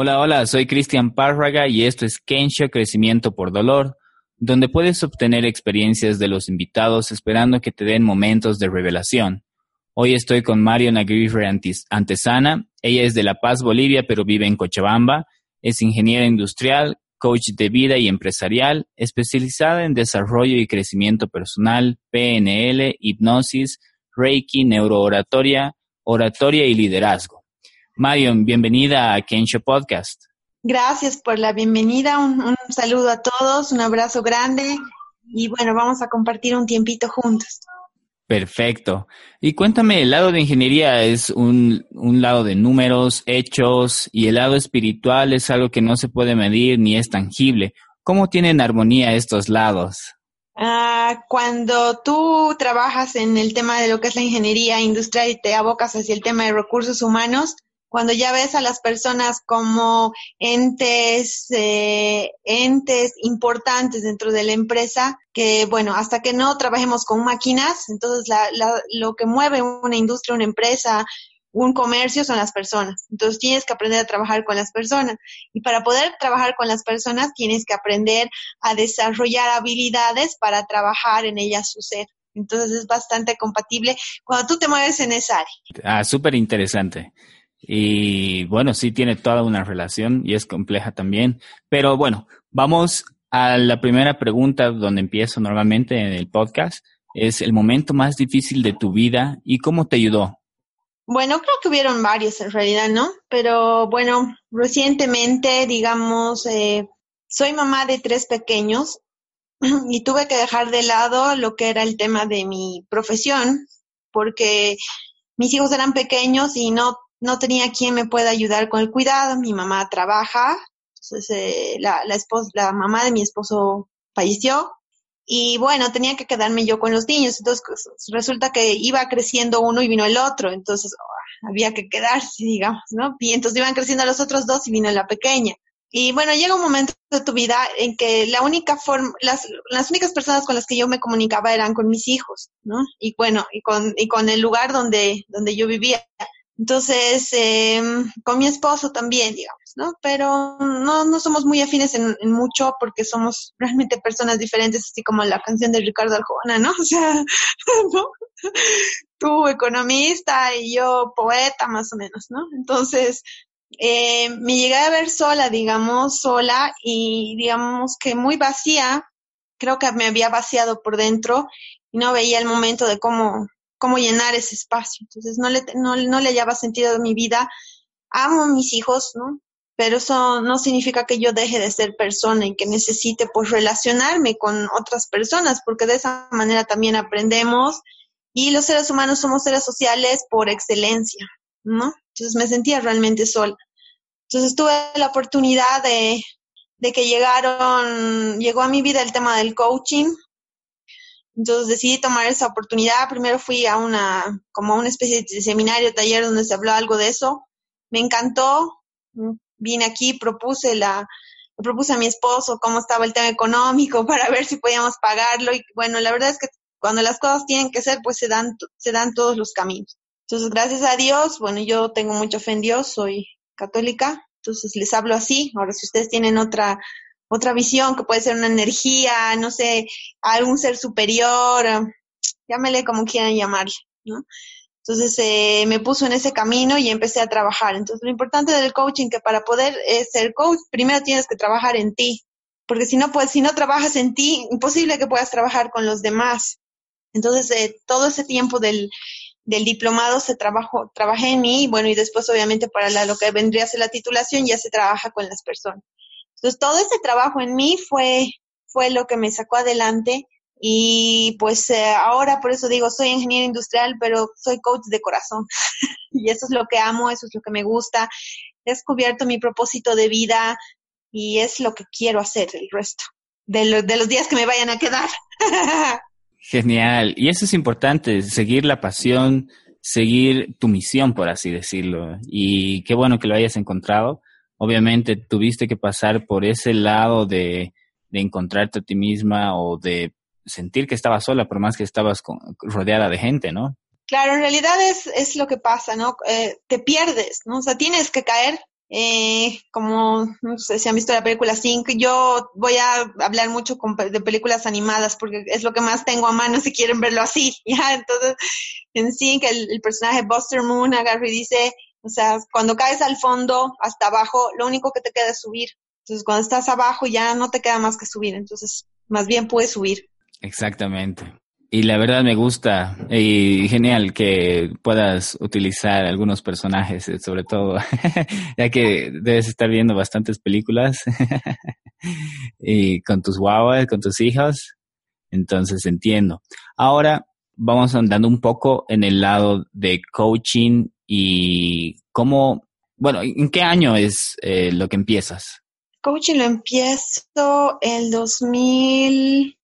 Hola, hola, soy Cristian Párraga y esto es Kensho Crecimiento por Dolor, donde puedes obtener experiencias de los invitados esperando que te den momentos de revelación. Hoy estoy con Mario Aguirre Antesana. Ella es de La Paz, Bolivia, pero vive en Cochabamba. Es ingeniera industrial, coach de vida y empresarial, especializada en desarrollo y crecimiento personal, PNL, hipnosis, Reiki, neurooratoria, oratoria y liderazgo. Marion, bienvenida a Kensho Podcast. Gracias por la bienvenida, un, un, saludo a todos, un abrazo grande y bueno, vamos a compartir un tiempito juntos. Perfecto. Y cuéntame, el lado de ingeniería es un, un, lado de números, hechos, y el lado espiritual es algo que no se puede medir ni es tangible. ¿Cómo tienen armonía estos lados? Uh, cuando tú trabajas en el tema de lo que es la ingeniería industrial y te abocas hacia el tema de recursos humanos, cuando ya ves a las personas como entes, eh, entes importantes dentro de la empresa, que bueno, hasta que no trabajemos con máquinas, entonces la, la, lo que mueve una industria, una empresa, un comercio son las personas. Entonces tienes que aprender a trabajar con las personas. Y para poder trabajar con las personas tienes que aprender a desarrollar habilidades para trabajar en ellas su ser. Entonces es bastante compatible cuando tú te mueves en esa área. Ah, súper interesante. Y bueno, sí tiene toda una relación y es compleja también. Pero bueno, vamos a la primera pregunta donde empiezo normalmente en el podcast. Es el momento más difícil de tu vida y cómo te ayudó. Bueno, creo que hubieron varios en realidad, ¿no? Pero bueno, recientemente, digamos, eh, soy mamá de tres pequeños y tuve que dejar de lado lo que era el tema de mi profesión porque mis hijos eran pequeños y no no tenía quien me pueda ayudar con el cuidado, mi mamá trabaja, eh, la, la, la mamá de mi esposo falleció y bueno, tenía que quedarme yo con los niños, entonces pues, resulta que iba creciendo uno y vino el otro, entonces oh, había que quedarse, digamos, ¿no? Y entonces iban creciendo los otros dos y vino la pequeña. Y bueno, llega un momento de tu vida en que la única forma, las, las únicas personas con las que yo me comunicaba eran con mis hijos, ¿no? Y bueno, y con, y con el lugar donde, donde yo vivía. Entonces, eh, con mi esposo también, digamos, ¿no? Pero no, no somos muy afines en, mucho porque somos realmente personas diferentes, así como la canción de Ricardo Arjona, ¿no? O sea, ¿no? Tú economista y yo poeta, más o menos, ¿no? Entonces, eh, me llegué a ver sola, digamos, sola y digamos que muy vacía, creo que me había vaciado por dentro y no veía el momento de cómo cómo llenar ese espacio. Entonces no le, no, no le hallaba sentido a mi vida. Amo a mis hijos, ¿no? Pero eso no significa que yo deje de ser persona y que necesite pues relacionarme con otras personas, porque de esa manera también aprendemos y los seres humanos somos seres sociales por excelencia, ¿no? Entonces me sentía realmente sola. Entonces tuve la oportunidad de, de que llegaron, llegó a mi vida el tema del coaching, entonces decidí tomar esa oportunidad. Primero fui a una, como a una especie de seminario, taller donde se habló algo de eso. Me encantó. Vine aquí, propuse la, propuse a mi esposo cómo estaba el tema económico para ver si podíamos pagarlo. Y bueno, la verdad es que cuando las cosas tienen que ser, pues se dan, se dan todos los caminos. Entonces, gracias a Dios, bueno, yo tengo mucha fe en Dios, soy católica, entonces les hablo así. Ahora, si ustedes tienen otra, otra visión, que puede ser una energía, no sé, algún ser superior, llámele como quieran llamarle, ¿no? Entonces eh, me puso en ese camino y empecé a trabajar. Entonces lo importante del coaching que para poder eh, ser coach, primero tienes que trabajar en ti, porque si no, pues si no trabajas en ti, imposible que puedas trabajar con los demás. Entonces eh, todo ese tiempo del, del diplomado se trabajó, trabajé en mí, bueno, y después obviamente para lo que vendría a ser la titulación ya se trabaja con las personas. Entonces, todo ese trabajo en mí fue, fue lo que me sacó adelante y pues eh, ahora por eso digo, soy ingeniero industrial, pero soy coach de corazón. y eso es lo que amo, eso es lo que me gusta. He descubierto mi propósito de vida y es lo que quiero hacer el resto de, lo, de los días que me vayan a quedar. Genial. Y eso es importante, seguir la pasión, seguir tu misión, por así decirlo. Y qué bueno que lo hayas encontrado obviamente tuviste que pasar por ese lado de, de encontrarte a ti misma o de sentir que estabas sola, por más que estabas con, rodeada de gente, ¿no? Claro, en realidad es, es lo que pasa, ¿no? Eh, te pierdes, ¿no? O sea, tienes que caer, eh, como no sé si han visto la película Sync, yo voy a hablar mucho de películas animadas porque es lo que más tengo a mano si quieren verlo así, ¿ya? Entonces, en Sync el, el personaje Buster Moon agarra y dice, o sea, cuando caes al fondo, hasta abajo, lo único que te queda es subir. Entonces, cuando estás abajo ya no te queda más que subir, entonces, más bien puedes subir. Exactamente. Y la verdad me gusta y genial que puedas utilizar algunos personajes, eh, sobre todo, ya que debes estar viendo bastantes películas y con tus guaguas, con tus hijos, entonces entiendo. Ahora vamos andando un poco en el lado de coaching y cómo, bueno, ¿en qué año es eh, lo que empiezas? Coaching lo empiezo el 2014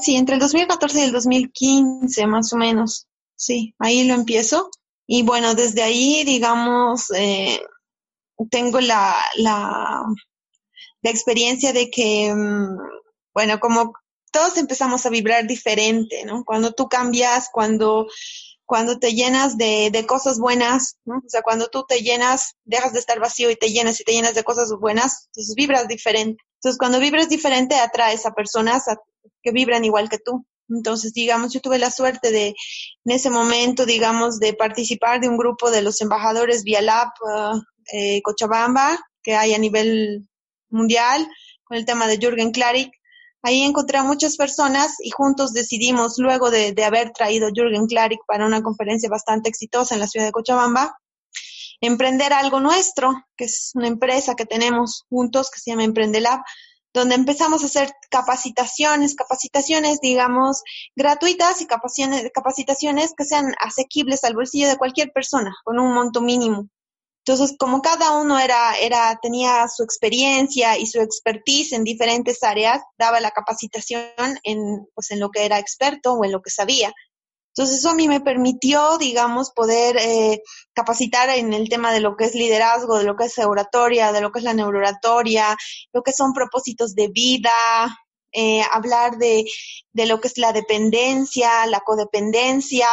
sí, entre el 2014 y el 2015 más o menos. Sí, ahí lo empiezo. Y bueno, desde ahí, digamos, eh, tengo la, la, la experiencia de que, mm, bueno, como todos empezamos a vibrar diferente, ¿no? Cuando tú cambias, cuando, cuando te llenas de, de cosas buenas. O sea, cuando tú te llenas, dejas de estar vacío y te llenas y te llenas de cosas buenas, entonces vibras diferente. Entonces, cuando vibras diferente, atraes a personas que vibran igual que tú. Entonces, digamos, yo tuve la suerte de, en ese momento, digamos, de participar de un grupo de los embajadores Via Lab eh, Cochabamba, que hay a nivel mundial, con el tema de Jürgen Klarik. Ahí encontré a muchas personas y juntos decidimos, luego de, de haber traído Jürgen Klarik para una conferencia bastante exitosa en la ciudad de Cochabamba, emprender algo nuestro, que es una empresa que tenemos juntos que se llama Emprendelab, donde empezamos a hacer capacitaciones, capacitaciones, digamos, gratuitas y capacitaciones, capacitaciones que sean asequibles al bolsillo de cualquier persona, con un monto mínimo. Entonces, como cada uno era, era, tenía su experiencia y su expertise en diferentes áreas, daba la capacitación en, pues, en lo que era experto o en lo que sabía. Entonces eso a mí me permitió, digamos, poder eh, capacitar en el tema de lo que es liderazgo, de lo que es oratoria, de lo que es la neurooratoria, lo que son propósitos de vida, eh, hablar de, de lo que es la dependencia, la codependencia,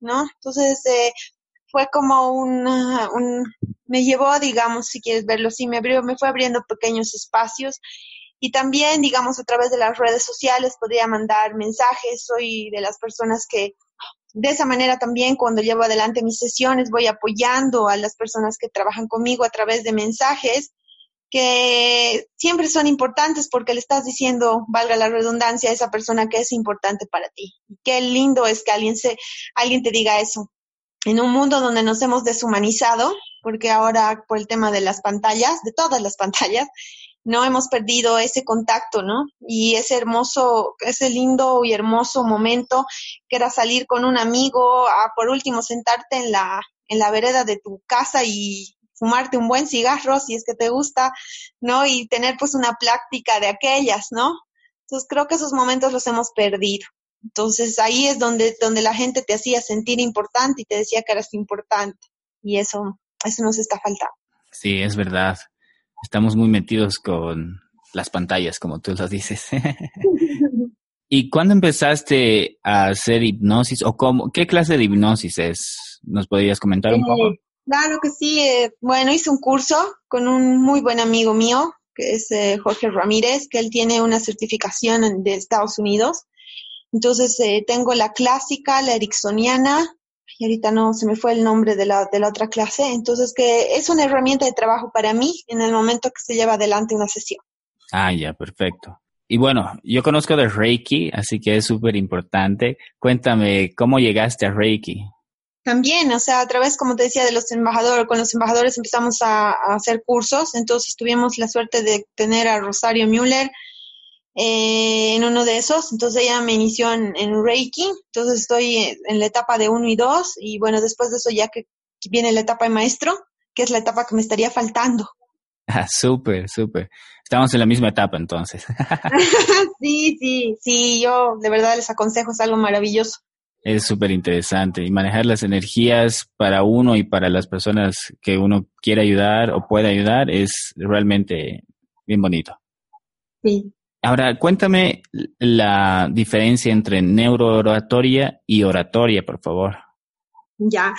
¿no? Entonces eh, fue como un, me llevó, digamos, si quieres verlo así, me abrió, me fue abriendo pequeños espacios y también, digamos, a través de las redes sociales podría mandar mensajes. Soy de las personas que de esa manera también cuando llevo adelante mis sesiones voy apoyando a las personas que trabajan conmigo a través de mensajes que siempre son importantes porque le estás diciendo, valga la redundancia, a esa persona que es importante para ti. qué lindo es que alguien se, alguien te diga eso. En un mundo donde nos hemos deshumanizado, porque ahora por el tema de las pantallas, de todas las pantallas, no hemos perdido ese contacto, ¿no? Y ese hermoso, ese lindo y hermoso momento que era salir con un amigo, a por último sentarte en la, en la vereda de tu casa y fumarte un buen cigarro si es que te gusta, ¿no? Y tener pues una práctica de aquellas, ¿no? Entonces creo que esos momentos los hemos perdido. Entonces ahí es donde, donde la gente te hacía sentir importante y te decía que eras importante. Y eso, eso nos está faltando. Sí, es verdad estamos muy metidos con las pantallas, como tú lo dices. ¿Y cuándo empezaste a hacer hipnosis o cómo, qué clase de hipnosis es? ¿Nos podrías comentar un poco? Eh, claro que sí. Eh, bueno, hice un curso con un muy buen amigo mío, que es eh, Jorge Ramírez, que él tiene una certificación de Estados Unidos. Entonces, tengo la clásica, la ericksoniana, y ahorita no se me fue el nombre de la, de la otra clase, entonces que es una herramienta de trabajo para mí en el momento que se lleva adelante una sesión. Ah, ya, perfecto. Y bueno, yo conozco de Reiki, así que es súper importante. Cuéntame, ¿cómo llegaste a Reiki? También, o sea, a través, como te decía, de los embajadores, con los embajadores empezamos a, a hacer cursos, entonces tuvimos la suerte de tener a Rosario Müller, eh, en uno de esos. Entonces ella me inició en, Reiki, entonces estoy en la etapa de uno y dos y bueno, después de eso ya que viene la etapa de maestro, que es la etapa que me estaría faltando. Ah, súper, súper. Estamos en la misma etapa entonces. sí, sí, sí, yo de verdad les aconsejo, es algo maravilloso. Es súper interesante y manejar las energías para uno y para las personas que uno quiere ayudar o puede ayudar es realmente bien bonito. Sí, Ahora, cuéntame la diferencia entre neurooratoria y oratoria, por favor. Ya.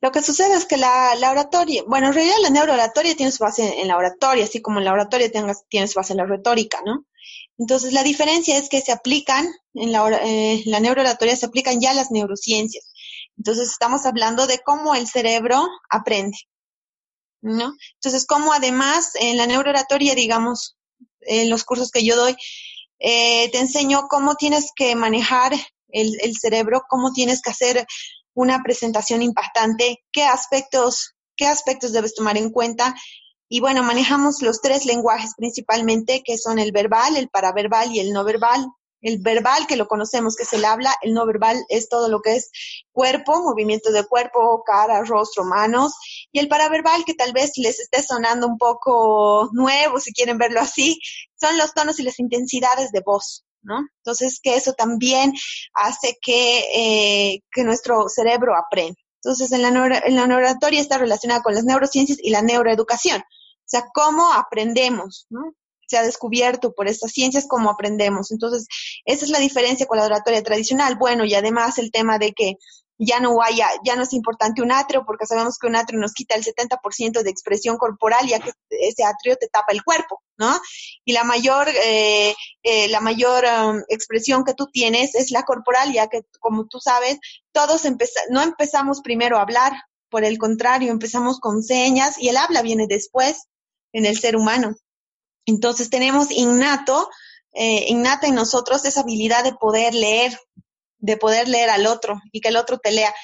Lo que sucede es que la, oratoria, bueno, en realidad la neurooratoria tiene su base en la oratoria, así como la oratoria tiene su base en la retórica, ¿no? Entonces, la diferencia es que se aplican, en la, eh, la neurooratoria se aplican ya las neurociencias. Entonces, estamos hablando de cómo el cerebro aprende, ¿no? Entonces, cómo además en la neurooratoria, digamos, en los cursos que yo doy, eh, te enseño cómo tienes que manejar el, el cerebro, cómo tienes que hacer una presentación impactante, qué aspectos, qué aspectos debes tomar en cuenta. Y bueno, manejamos los tres lenguajes principalmente, que son el verbal, el paraverbal y el no verbal. El verbal, que lo conocemos, que es el habla, el no verbal es todo lo que es cuerpo, movimiento de cuerpo, cara, rostro, manos, y el paraverbal, que tal vez les esté sonando un poco nuevo, si quieren verlo así, son los tonos y las intensidades de voz. ¿no? Entonces, que eso también hace que, eh, que nuestro cerebro aprenda. Entonces, en la, en la neuratoria está relacionada con las neurociencias y la neuroeducación. O sea, cómo aprendemos, ¿no? Se ha descubierto por estas ciencias cómo aprendemos. Entonces, esa es la diferencia con la oratoria tradicional. Bueno, y además el tema de que ya no haya, ya no es importante un atrio, porque sabemos que un atrio nos quita el 70% de expresión corporal, ya que ese atrio te tapa el cuerpo, ¿no? Y la mayor, eh, eh, la mayor um, expresión que tú tienes es la corporal, ya que, como tú sabes, todos no empezamos primero a hablar, por el contrario, empezamos con señas y el habla viene después en el ser humano. Entonces tenemos innato, eh, innata en nosotros esa habilidad de poder leer, de poder leer al otro y que el otro te lea.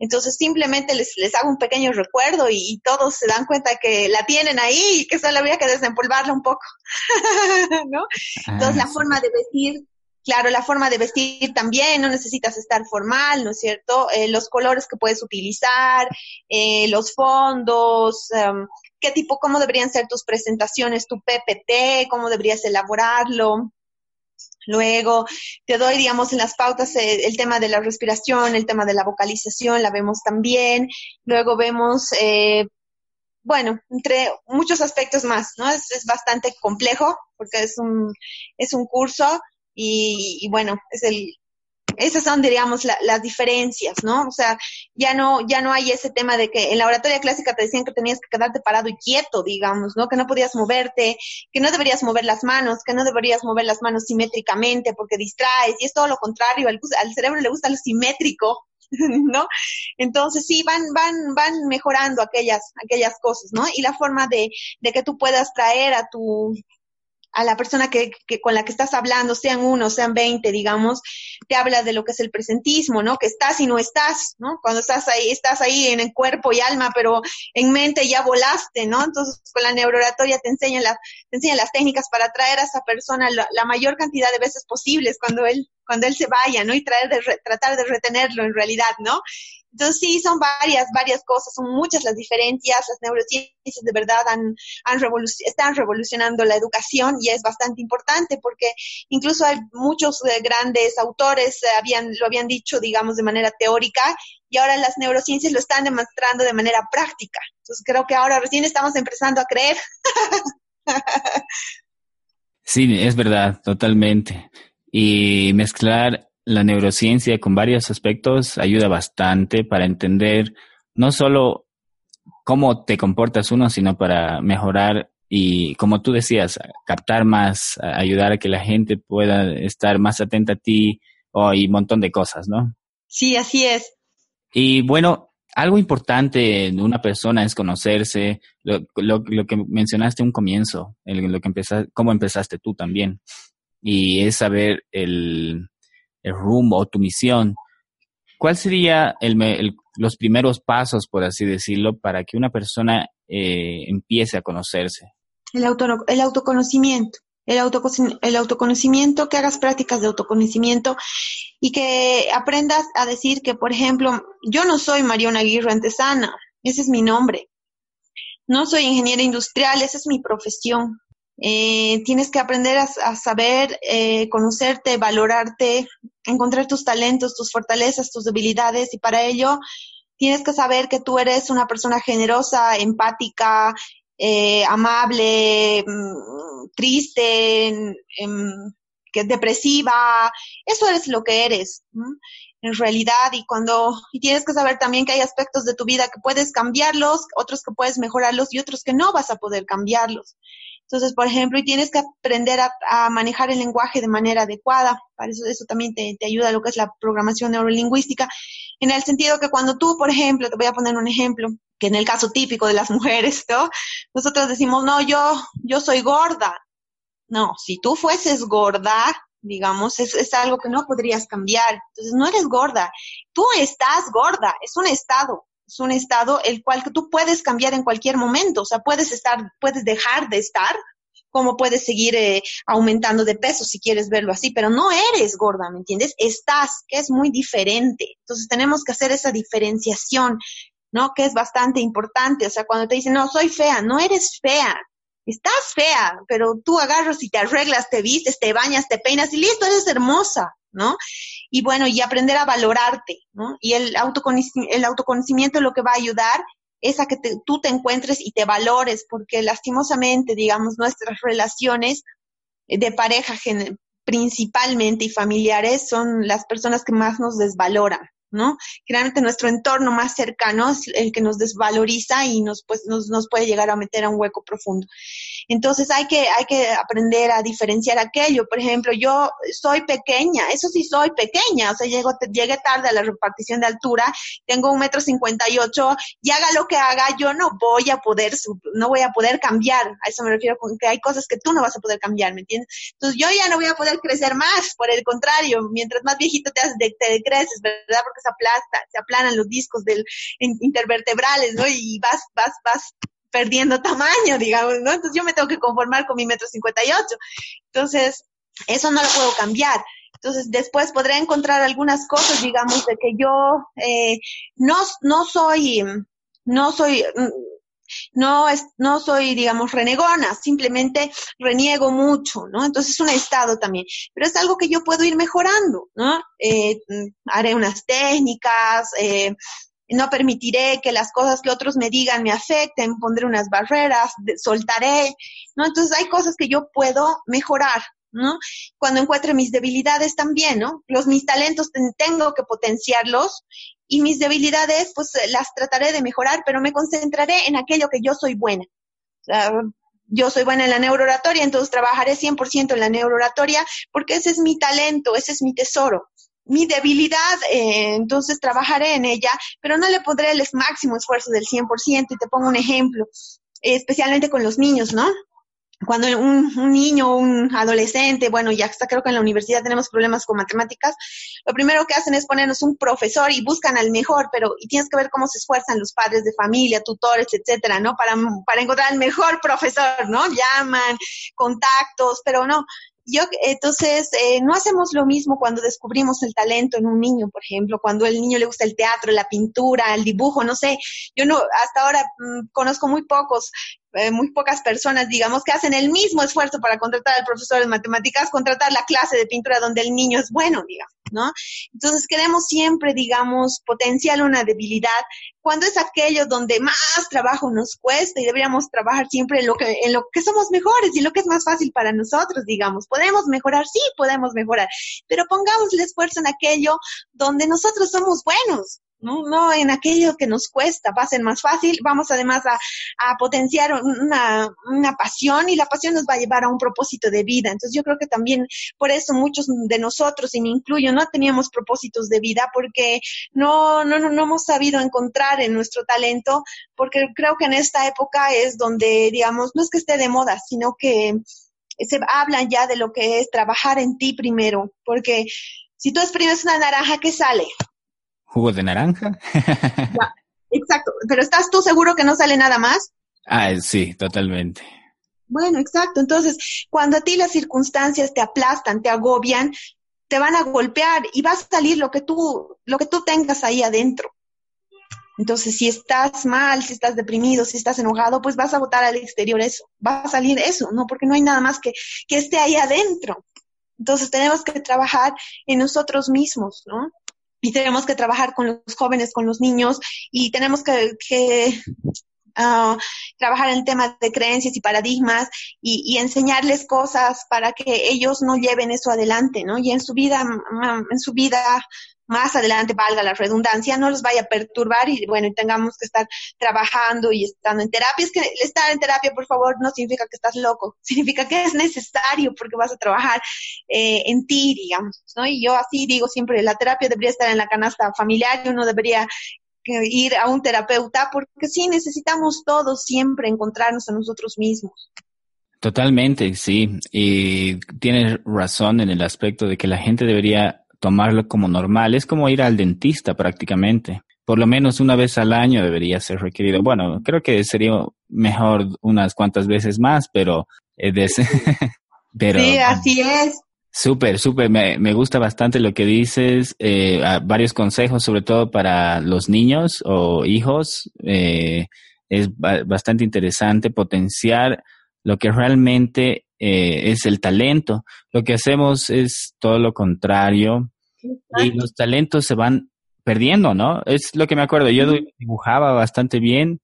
Entonces simplemente les, les hago un pequeño recuerdo y, todos se dan cuenta que la tienen ahí y que solo había que desempolvarla un poco, ¿no? Entonces la ah, forma de vestir, claro, la forma de vestir también, no necesitas estar formal, ¿no es cierto? Eh, los colores que puedes utilizar, eh, los fondos, em, qué tipo, cómo deberían ser tus presentaciones, tu PPT, cómo deberías elaborarlo. Luego te doy, digamos, en las pautas eh, el tema de la respiración, el tema de la vocalización, la vemos también. Luego vemos, eh, bueno, entre muchos aspectos más, ¿no? Es, es, bastante complejo porque es un, es un curso y, y bueno, es el, esas son, diríamos, las diferencias, ¿no? O sea, ya no, ya no hay ese tema de que en la oratoria clásica te decían que tenías que quedarte parado y quieto, digamos, ¿no? Que no podías moverte, que no deberías mover las manos, que no deberías mover las manos simétricamente porque distraes, y es todo lo contrario, al, al cerebro le gusta lo simétrico, ¿no? Entonces sí, van, van, van mejorando aquellas, aquellas cosas, ¿no? Y la forma de, de que tú puedas traer a tu, a la persona que, que, con la que estás hablando, sean uno, sean veinte, digamos, te habla de lo que es el presentismo, ¿no? Que estás y no estás, ¿no? Cuando estás ahí, estás ahí en el cuerpo y alma, pero en mente ya volaste, ¿no? Entonces, con la neurooratoria te enseñan, la, te enseñan las técnicas para traer a esa persona la, la, mayor cantidad de veces posibles cuando él, cuando él se vaya, ¿no? Y traer de, tratar de retenerlo en realidad, ¿no? Entonces sí, son varias, varias cosas, son muchas las diferencias, las neurociencias de verdad han, han están revolucionando la educación y es bastante importante porque incluso hay muchos eh, grandes autores eh, habían, lo habían dicho, digamos, de manera teórica y ahora las neurociencias lo están demostrando de manera práctica. Entonces creo que ahora recién estamos empezando a creer. sí, es verdad, totalmente. Y mezclar la neurociencia con varios aspectos ayuda bastante para entender no solo cómo te comportas uno, sino para mejorar y, como tú decías, captar más, ayudar a que la gente pueda estar más atenta a ti o, y un montón de cosas, ¿no? Sí, así es. Y bueno, algo importante en una persona es conocerse, lo, lo, lo que mencionaste un comienzo, el, lo que empezaste, cómo empezaste tú también, y es saber el, el rumbo o tu misión, ¿cuál sería el, los primeros pasos, por así decirlo, para que una persona eh, empiece a conocerse? El, auto, el autoconocimiento. El, el autoconocimiento, que hagas prácticas de autoconocimiento y que aprendas a decir que, por ejemplo, yo no soy Mariona Aguirre Antesana, ese es mi nombre. No soy ingeniera industrial, esa es mi profesión. Eh, tienes que aprender a, saber, eh, conocerte, valorarte, encontrar tus talentos, tus fortalezas, tus debilidades y para ello tienes que saber que tú eres una persona generosa, empática, eh, amable, mm, triste, em, que depresiva, eso es lo que eres. en realidad y cuando y tienes que saber también que hay aspectos de tu vida que puedes cambiarlos, otros que puedes mejorarlos y otros que no vas a poder cambiarlos. Entonces, por ejemplo, y tienes que aprender a, manejar el lenguaje de manera adecuada. Para eso, eso también te, ayuda a lo que es la programación neurolingüística. En el sentido que cuando tú, por ejemplo, te voy a poner un ejemplo, que en el caso típico de las mujeres, ¿no? Nosotros decimos, no, yo, yo soy gorda. No, si tú fueses gorda, digamos, es, es algo que no podrías cambiar. Entonces, no eres gorda. Tú estás gorda. Es un estado es un estado el cual tú puedes cambiar en cualquier momento, o sea, puedes estar, puedes dejar de estar, como puedes seguir eh, aumentando de peso si quieres verlo así, pero no eres gorda, ¿me entiendes? Estás, que es muy diferente. Entonces tenemos que hacer esa diferenciación, ¿no? Que es bastante importante. O sea, cuando te dicen, no, soy fea, no eres fea. Estás fea, pero tú agarras y te arreglas, te vistes, te bañas, te peinas y listo, eres hermosa. ¿No? Y bueno, y aprender a valorarte, ¿no? Y el, autoconocimiento, el autoconocimiento lo que va a ayudar es a que tú te encuentres y te valores, porque lastimosamente, digamos, nuestras relaciones de pareja principalmente y familiares son las personas que más nos desvaloran, ¿no? Generalmente nuestro entorno más cercano es el que nos desvaloriza y nos, pues, nos, nos puede llegar a meter a un hueco profundo. Entonces hay que, hay que aprender a diferenciar aquello. Por ejemplo, yo soy pequeña, eso sí soy pequeña, o sea, llego, llegué tarde a la repartición de altura, tengo un metro cincuenta y ocho, y haga lo que haga, yo no voy a poder, no voy a poder cambiar. A eso me refiero con que hay cosas que tú no vas a poder cambiar, ¿me entiendes? Entonces yo ya no voy a poder crecer más, por el contrario, mientras más viejito te, te creces, ¿verdad? Porque se aplasta, se aplanan los discos del intervertebrales, ¿no? Y vas, vas, vas perdiendo tamaño, digamos, ¿no? Entonces yo me tengo que conformar con mi metro cincuenta y ocho. Entonces, eso no lo puedo cambiar. Entonces, después podré encontrar algunas cosas, digamos, de que yo eh, no, no soy, no soy, no, es, no soy, digamos, renegona, simplemente reniego mucho, ¿no? Entonces es un estado también, pero es algo que yo puedo ir mejorando, ¿no? Eh, haré unas técnicas, eh, no permitiré que las cosas que otros me digan me afecten, pondré unas barreras, soltaré, ¿no? Entonces hay cosas que yo puedo mejorar, ¿no? Cuando encuentre mis debilidades también, ¿no? Los mis talentos tengo que potenciarlos y mis debilidades pues las trataré de mejorar, pero me concentraré en aquello que yo soy buena. yo soy buena en la neurooratoria, entonces trabajaré 100% en la neurooratoria porque ese es mi talento, ese es mi tesoro mi debilidad, eh, entonces trabajaré en ella, pero no le pondré el máximo esfuerzo del 100%. Y te pongo un ejemplo, especialmente con los niños, ¿no? Cuando un, un niño, un adolescente, bueno, ya hasta creo que en la universidad tenemos problemas con matemáticas, lo primero que hacen es ponernos un profesor y buscan al mejor, pero y tienes que ver cómo se esfuerzan los padres de familia, tutores, etcétera, ¿no? Para, para encontrar el mejor profesor, ¿no? Llaman, contactos, pero no, yo, entonces, eh, no hacemos lo mismo cuando descubrimos el talento en un niño, por ejemplo, cuando el niño le gusta el teatro, la pintura, el dibujo, no sé. Yo no, hasta ahora mm, conozco muy pocos eh, muy pocas personas, digamos, que hacen el mismo esfuerzo para contratar al profesor de matemáticas, contratar la clase de pintura donde el niño es bueno, digamos, ¿no? Entonces queremos siempre, digamos, potenciar una debilidad cuando es aquello donde más trabajo nos cuesta y deberíamos trabajar siempre en lo que, en lo que somos mejores y lo que es más fácil para nosotros, digamos. Podemos mejorar, sí, podemos mejorar, pero pongamos el esfuerzo en aquello donde nosotros somos buenos, ¿no? No en aquello que nos cuesta, va a ser más fácil, vamos además a, a potenciar una, una, pasión y la pasión nos va a llevar a un propósito de vida. Entonces yo creo que también por eso muchos de nosotros, y me incluyo, no teníamos propósitos de vida porque no, no, no, no hemos sabido encontrar en nuestro talento, porque creo que en esta época es donde, digamos, no es que esté de moda, sino que se habla ya de lo que es trabajar en ti primero, porque si tú exprimes una naranja, ¿qué sale? Jugo de naranja. exacto, pero ¿estás tú seguro que no sale nada más? Ah, sí, totalmente. Bueno, exacto. Entonces, cuando a ti las circunstancias te aplastan, te agobian, te van a golpear y va a salir lo que tú, lo que tú tengas ahí adentro. Entonces, si estás mal, si estás deprimido, si estás enojado, pues vas a botar al exterior eso, va a salir eso, ¿no? Porque no hay nada más que, que esté ahí adentro. Entonces, tenemos que trabajar en nosotros mismos, ¿no? Y tenemos que trabajar con los jóvenes, con los niños y tenemos que, que uh, trabajar en temas de creencias y paradigmas y, y, enseñarles cosas para que ellos no lleven eso adelante, ¿no? Y en su vida, en su vida más adelante, valga la redundancia, no los vaya a perturbar y bueno, y tengamos que estar trabajando y estando en terapia. Es que estar en terapia, por favor, no significa que estás loco, significa que es necesario porque vas a trabajar eh, en ti, digamos, ¿no? Y yo así digo siempre, la terapia debería estar en la canasta familiar y uno debería ir a un terapeuta porque sí necesitamos todos siempre encontrarnos a nosotros mismos. Totalmente, sí. Y tienes razón en el aspecto de que la gente debería tomarlo como normal. Es como ir al dentista prácticamente. Por lo menos una vez al año debería ser requerido. Bueno, creo que sería mejor unas cuantas veces más, pero... pero sí, así es. Súper, súper. Me, me, gusta bastante lo que dices. Eh, varios consejos, sobre todo para los niños o hijos. Eh, es bastante interesante potenciar lo que realmente eh, es el talento. Lo que hacemos es todo lo contrario y los talentos se van perdiendo, ¿no? Es lo que me acuerdo. Yo dibujaba bastante bien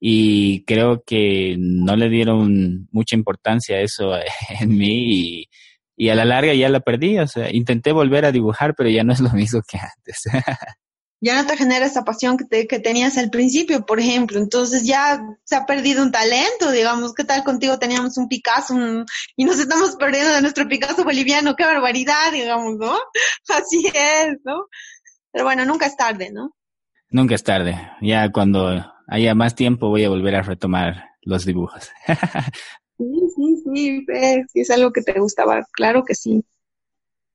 y creo que no le dieron mucha importancia a eso en mí y, y a la larga ya la perdí. O sea, intenté volver a dibujar, pero ya no es lo mismo que antes. ya no te genera esa pasión que, que tenías al principio, por ejemplo. Entonces ya se ha perdido un talento, digamos. ¿Qué tal contigo teníamos un Picasso y nos estamos perdiendo de nuestro Picasso boliviano? ¡Qué barbaridad, digamos, ¿no? Así es, ¿no? Pero bueno, nunca es tarde, ¿no? Nunca es tarde. Ya cuando haya más tiempo voy a volver a retomar los dibujos. sí, sí, sí, sí, es algo que te gustaba, claro que sí.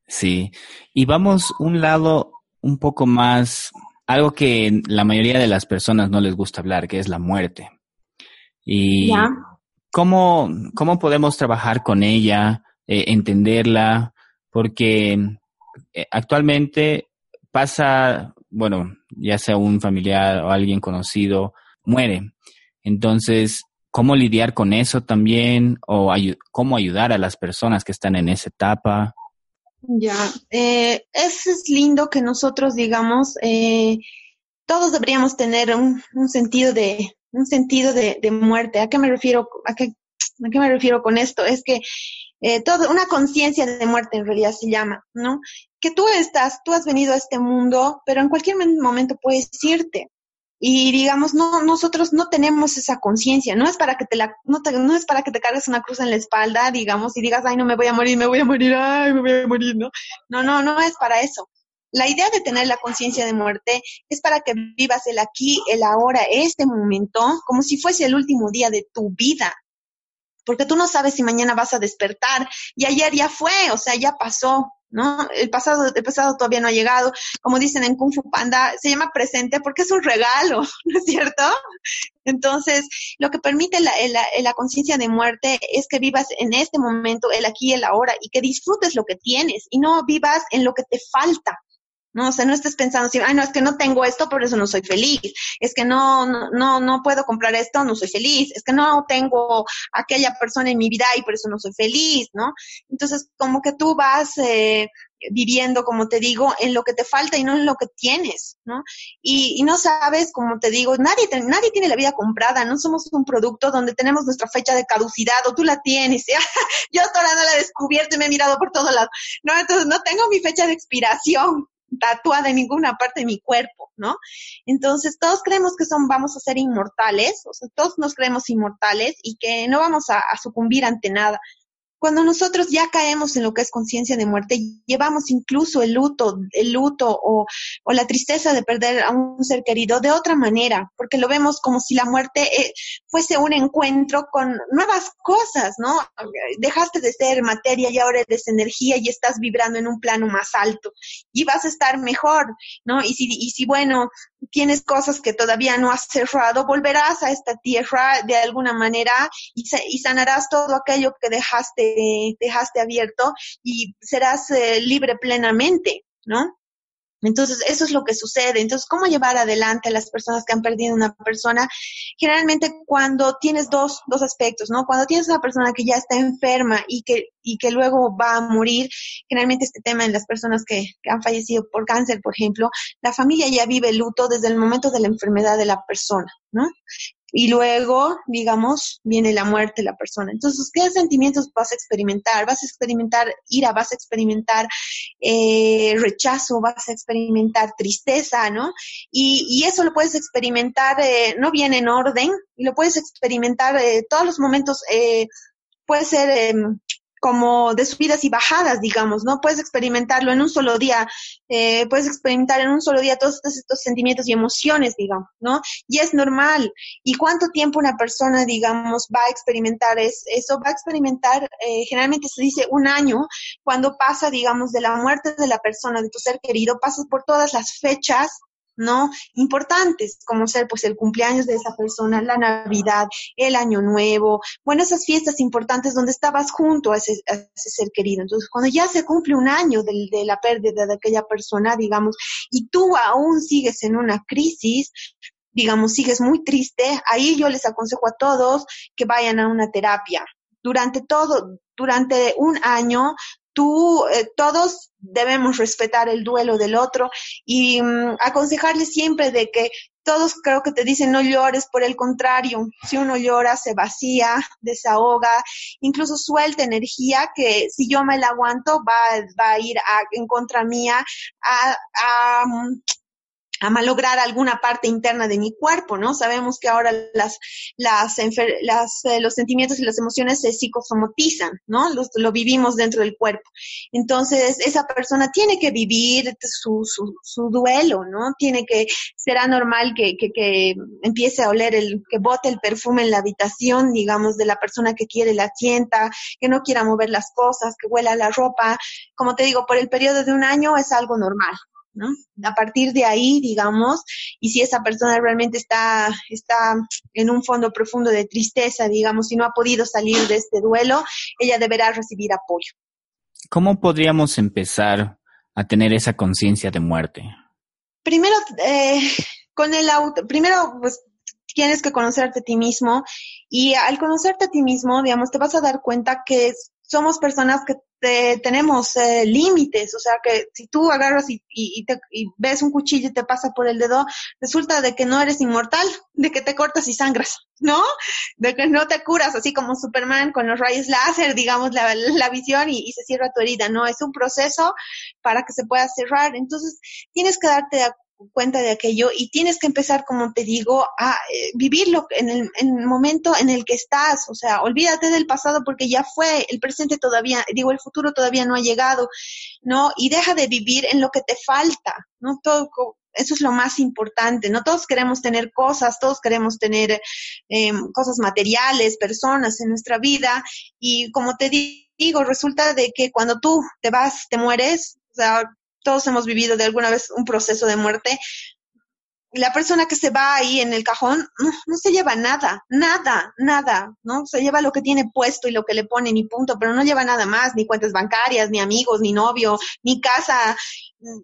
Sí, y vamos un lado un poco más, algo que la mayoría de las personas no les gusta hablar, que es la muerte. Y ¿cómo, cómo podemos trabajar con ella, eh, entenderla, porque eh, actualmente pasa, bueno, ya sea un familiar o alguien conocido, muere. Entonces, ¿cómo lidiar con eso también? ¿O cómo ayudar a las personas que están en esa etapa? Ya, eh, es, lindo que nosotros digamos, eh, todos deberíamos tener un, un sentido de un sentido de, de, muerte. ¿A qué me refiero? ¿A qué, a qué me refiero con esto? Es que eh, todo, una conciencia de muerte en realidad se llama, ¿no? Que tú estás, tú has venido a este mundo, pero en cualquier momento puedes irte y digamos no nosotros no tenemos esa conciencia no es para que te la no, no es para que te cargues una cruz en la espalda digamos y digas ay no me voy a morir me voy a morir ay me voy a morir no no no no es para eso. La idea de tener la conciencia de muerte es para que vivas el aquí el ahora este momento como si fuese el último día de tu vida. Porque tú no sabes si mañana vas a despertar y ayer ya fue o sea ya pasó ¿no? El pasado, el pasado todavía no ha llegado. Como dicen en Kung Fu Panda, se llama presente porque es un regalo, ¿no es cierto? Entonces, lo que permite la, la, la conciencia de muerte es que vivas en este momento, el aquí y el ahora, y que disfrutes lo que tienes y no vivas en lo que te falta. ¿No? O sea, no estés pensando así, ay, no, es que no tengo esto, por eso no soy feliz. Es que no, no, no, no puedo comprar esto, no soy feliz. Es que no tengo aquella persona en mi vida y por eso no soy feliz, ¿no? Entonces, como que tú vas eh, viviendo, como te digo, en lo que te falta y no en lo que tienes, ¿no? Y, y no sabes, como te digo, nadie, nadie tiene la vida comprada, no somos un producto donde tenemos nuestra fecha de caducidad o tú la tienes. Yo todavía no la he descubierto y me he mirado por todos lados. No, entonces no tengo mi fecha de expiración, tatuada en ninguna parte de mi cuerpo, ¿no? Entonces, todos creemos que son, vamos a ser inmortales, o sea, todos nos creemos inmortales y que no vamos a sucumbir ante nada. Cuando nosotros ya caemos en lo que es conciencia de muerte, llevamos incluso el luto, el luto o, la tristeza de perder a un ser querido de otra manera, porque lo vemos como si la muerte eh, fuese un encuentro con nuevas cosas, ¿no? Dejaste de ser materia y ahora eres energía y estás vibrando en un plano más alto y vas a estar mejor, ¿no? Y si, y si bueno, tienes cosas que todavía no has cerrado, volverás a esta tierra de alguna manera y, y sanarás todo aquello que dejaste, dejaste abierto y serás eh, libre plenamente, ¿no? Entonces, eso es lo que sucede. Entonces, ¿cómo llevar adelante a las personas que han perdido una persona? Generalmente cuando tienes dos, dos aspectos, ¿no? Cuando tienes una persona que ya está enferma y que, y que luego va a morir, generalmente este tema en las personas que, que han fallecido por cáncer, por ejemplo, la familia ya vive luto desde el momento de la enfermedad de la persona, ¿no? Y luego, digamos, viene la muerte de la persona. Entonces, ¿qué sentimientos vas a experimentar? Vas a experimentar ira, vas a experimentar eh, rechazo, vas a experimentar tristeza, ¿no? Y, y eso lo puedes experimentar, eh, no viene en orden, y lo puedes experimentar eh, todos los momentos, eh, puede ser em, como de subidas y bajadas, digamos, ¿no? Puedes experimentarlo en un solo día, eh, puedes experimentar en un solo día todos estos, sentimientos y emociones, digamos, ¿no? Y es normal. ¿Y cuánto tiempo una persona, digamos, va a experimentar eso? Va a experimentar, eh, generalmente se dice un año, cuando pasa, digamos, de la muerte de la persona, de tu ser querido, pasas por todas las fechas ¿no? Importantes, como ser pues el cumpleaños de esa persona, la Navidad, el Año Nuevo, bueno, esas fiestas importantes donde estabas junto a ese, ser querido. Entonces, cuando ya se cumple un año de, de la pérdida de aquella persona, digamos, y tú aún sigues en una crisis, digamos, sigues muy triste, ahí yo les aconsejo a todos que vayan a una terapia. Durante todo, durante un año, tú, eh, todos debemos respetar el duelo del otro y mm, aconsejarle siempre de que todos creo que te dicen no llores, por el contrario, si uno llora se vacía, desahoga, incluso suelta energía que si yo me la aguanto va, va a ir a, en contra mía a, a mm, a malograr alguna parte interna de mi cuerpo, ¿no? Sabemos que ahora las, las, las eh, los sentimientos y las emociones se psicosomatizan, ¿no? Los, lo vivimos dentro del cuerpo. Entonces, esa persona tiene que vivir su, su, su duelo, ¿no? Tiene que, será normal que, que, que, empiece a oler el, que bote el perfume en la habitación, digamos, de la persona que quiere la sienta, que no quiera mover las cosas, que huela la ropa. Como te digo, por el periodo de un año es algo normal, ¿no? A partir de ahí, digamos, y si esa persona realmente está, está en un fondo profundo de tristeza, digamos, y no ha podido salir de este duelo, ella deberá recibir apoyo. ¿Cómo podríamos empezar a tener esa conciencia de muerte? Primero, eh, con el auto, primero, pues tienes que conocerte a ti mismo y al conocerte a ti mismo, digamos, te vas a dar cuenta que somos personas que tenemos eh, límites, o sea que si tú agarras y, y, te, y, ves un cuchillo y te pasa por el dedo, resulta de que no eres inmortal, de que te cortas y sangras, ¿no? De que no te curas así como Superman con los rayos láser, digamos, la, la visión y, y, se cierra tu herida, ¿no? Es un proceso para que se pueda cerrar. Entonces, tienes que darte cuenta de aquello y tienes que empezar, como te digo, a eh, vivirlo en el, en el, momento en el que estás. O sea, olvídate del pasado porque ya fue, el presente todavía, digo, el futuro todavía no ha llegado, ¿no? Y deja de vivir en lo que te falta, ¿no? Todo, eso es lo más importante, ¿no? Todos queremos tener cosas, todos queremos tener eh, cosas materiales, personas en nuestra vida y como te digo, resulta de que cuando tú te vas, te mueres, o sea, todos hemos vivido de alguna vez un proceso de muerte. La persona que se va ahí en el cajón no, se lleva nada, nada, nada, ¿no? Se lleva lo que tiene puesto y lo que le pone, ni punto, pero no lleva nada más, ni cuentas bancarias, ni amigos, ni novio, ni casa,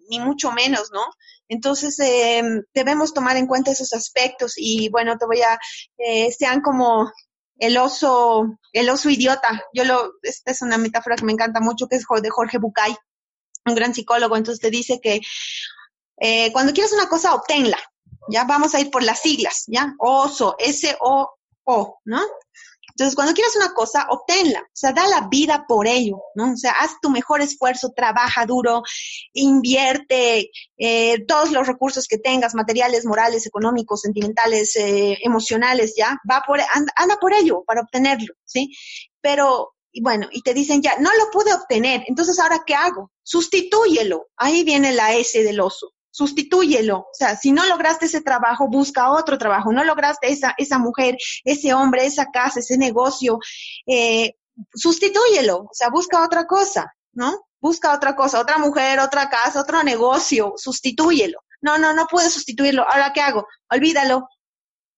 ni mucho menos, ¿no? Entonces, eh, debemos tomar en cuenta esos aspectos y bueno, te voy a, eh, sean como el oso, el oso idiota. Yo lo, esta es una metáfora que me encanta mucho, que es de Jorge Bucay un gran psicólogo, entonces te dice que eh, cuando quieres una cosa, obténla. Ya vamos a ir por las siglas, ¿ya? Oso, S-O-O, ¿no? Entonces, cuando quieres una cosa, obténla, o sea, da la vida por ello, ¿no? O sea, haz tu mejor esfuerzo, trabaja duro, invierte eh, todos los recursos que tengas, materiales, morales, económicos, sentimentales, eh, emocionales, ¿ya? Va por, anda, anda por ello para obtenerlo, ¿sí? Pero y bueno, y te dicen ya, no lo pude obtener, entonces ahora ¿qué hago? Sustitúyelo. Ahí viene la S del oso. Sustitúyelo. O sea, si no lograste ese trabajo, busca otro trabajo. No lograste esa, esa mujer, ese hombre, esa casa, ese negocio, eh, sustitúyelo. O sea, busca otra cosa, ¿no? Busca otra cosa, otra mujer, otra casa, otro negocio, sustitúyelo. No, no, no puedes sustituirlo. Ahora, ¿qué hago? Olvídalo.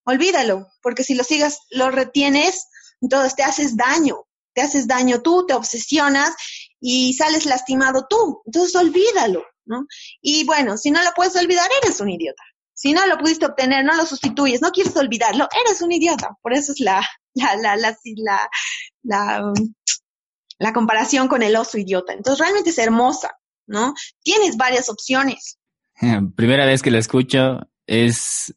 Olvídalo, porque si lo sigas, lo retienes, entonces te haces daño te haces daño tú, te obsesionas y sales lastimado tú. Entonces olvídalo, ¿no? Y bueno, si no lo puedes olvidar, eres un idiota. Si no lo pudiste obtener, no lo sustituyes, no quieres olvidarlo, eres un idiota. Por eso es la, la, la, la, la, la, la comparación con el oso idiota. Entonces realmente es hermosa, ¿no? Tienes varias opciones. Primera vez que la escucho es